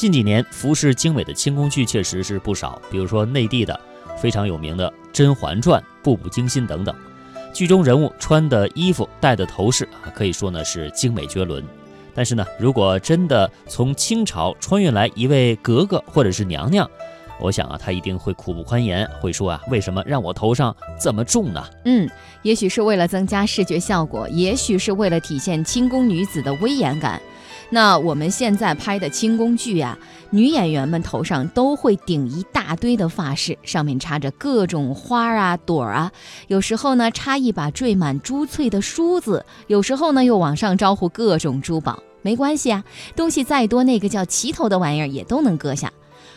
近几年服饰精美的清宫剧确实是不少，比如说内地的非常有名的《甄嬛传》《步步惊心》等等，剧中人物穿的衣服、戴的头饰啊，可以说呢是精美绝伦。但是呢，如果真的从清朝穿越来一位格格或者是娘娘，我想啊，她一定会苦不堪言，会说啊，为什么让我头上这么重呢？嗯，也许是为了增加视觉效果，也许是为了体现清宫女子的威严感。那我们现在拍的清宫剧呀，女演员们头上都会顶一大堆的发饰，上面插着各种花啊朵啊，有时候呢插一把缀满珠翠的梳子，有时候呢又往上招呼各种珠宝。没关系啊，东西再多，那个叫齐头的玩意儿也都能割下。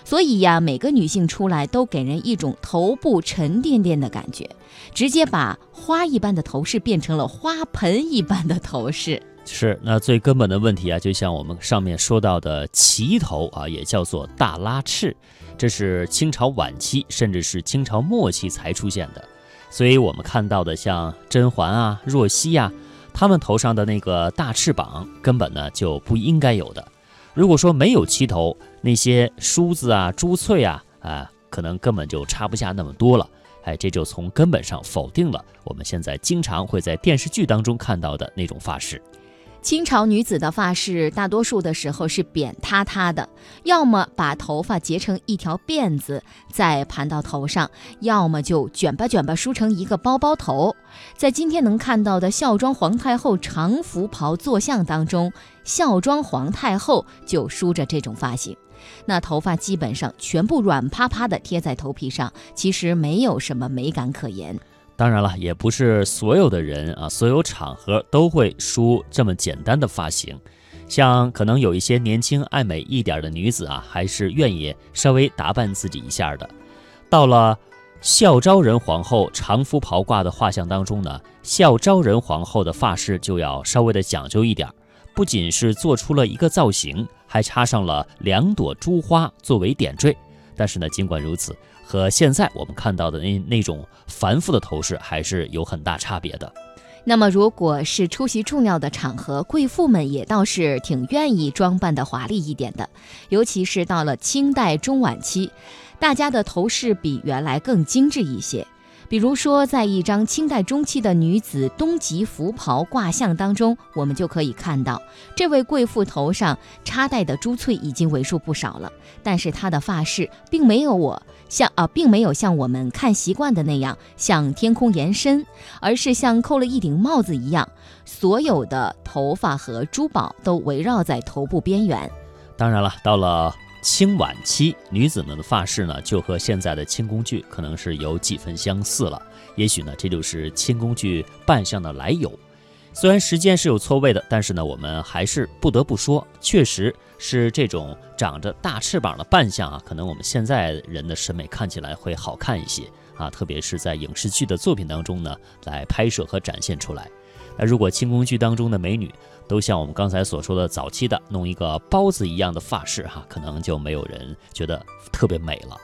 所以呀，每个女性出来都给人一种头部沉甸甸的感觉，直接把花一般的头饰变成了花盆一般的头饰。是，那最根本的问题啊，就像我们上面说到的齐头啊，也叫做大拉翅，这是清朝晚期甚至是清朝末期才出现的。所以我们看到的像甄嬛啊、若曦呀，她们头上的那个大翅膀根本呢就不应该有的。如果说没有齐头，那些梳子啊、珠翠啊，啊，可能根本就插不下那么多了。哎，这就从根本上否定了我们现在经常会在电视剧当中看到的那种发饰。清朝女子的发饰，大多数的时候是扁塌塌的，要么把头发结成一条辫子再盘到头上，要么就卷吧卷吧梳成一个包包头。在今天能看到的孝庄皇太后长服袍坐像当中，孝庄皇太后就梳着这种发型，那头发基本上全部软趴趴的贴在头皮上，其实没有什么美感可言。当然了，也不是所有的人啊，所有场合都会梳这么简单的发型。像可能有一些年轻爱美一点的女子啊，还是愿意稍微打扮自己一下的。到了孝昭仁皇后长服袍褂的画像当中呢，孝昭仁皇后的发饰就要稍微的讲究一点，不仅是做出了一个造型，还插上了两朵珠花作为点缀。但是呢，尽管如此。和现在我们看到的那那种繁复的头饰还是有很大差别的。那么，如果是出席重要的场合，贵妇们也倒是挺愿意装扮的华丽一点的。尤其是到了清代中晚期，大家的头饰比原来更精致一些。比如说，在一张清代中期的女子东极服袍挂像当中，我们就可以看到，这位贵妇头上插戴的珠翠已经为数不少了，但是她的发饰并没有我像啊，并没有像我们看习惯的那样向天空延伸，而是像扣了一顶帽子一样，所有的头发和珠宝都围绕在头部边缘。当然了，到了。清晚期女子们的发饰呢，就和现在的清宫剧可能是有几分相似了。也许呢，这就是清宫剧扮相的来由。虽然时间是有错位的，但是呢，我们还是不得不说，确实是这种长着大翅膀的扮相啊，可能我们现在人的审美看起来会好看一些啊，特别是在影视剧的作品当中呢，来拍摄和展现出来。那如果清宫剧当中的美女都像我们刚才所说的早期的弄一个包子一样的发饰哈，可能就没有人觉得特别美了。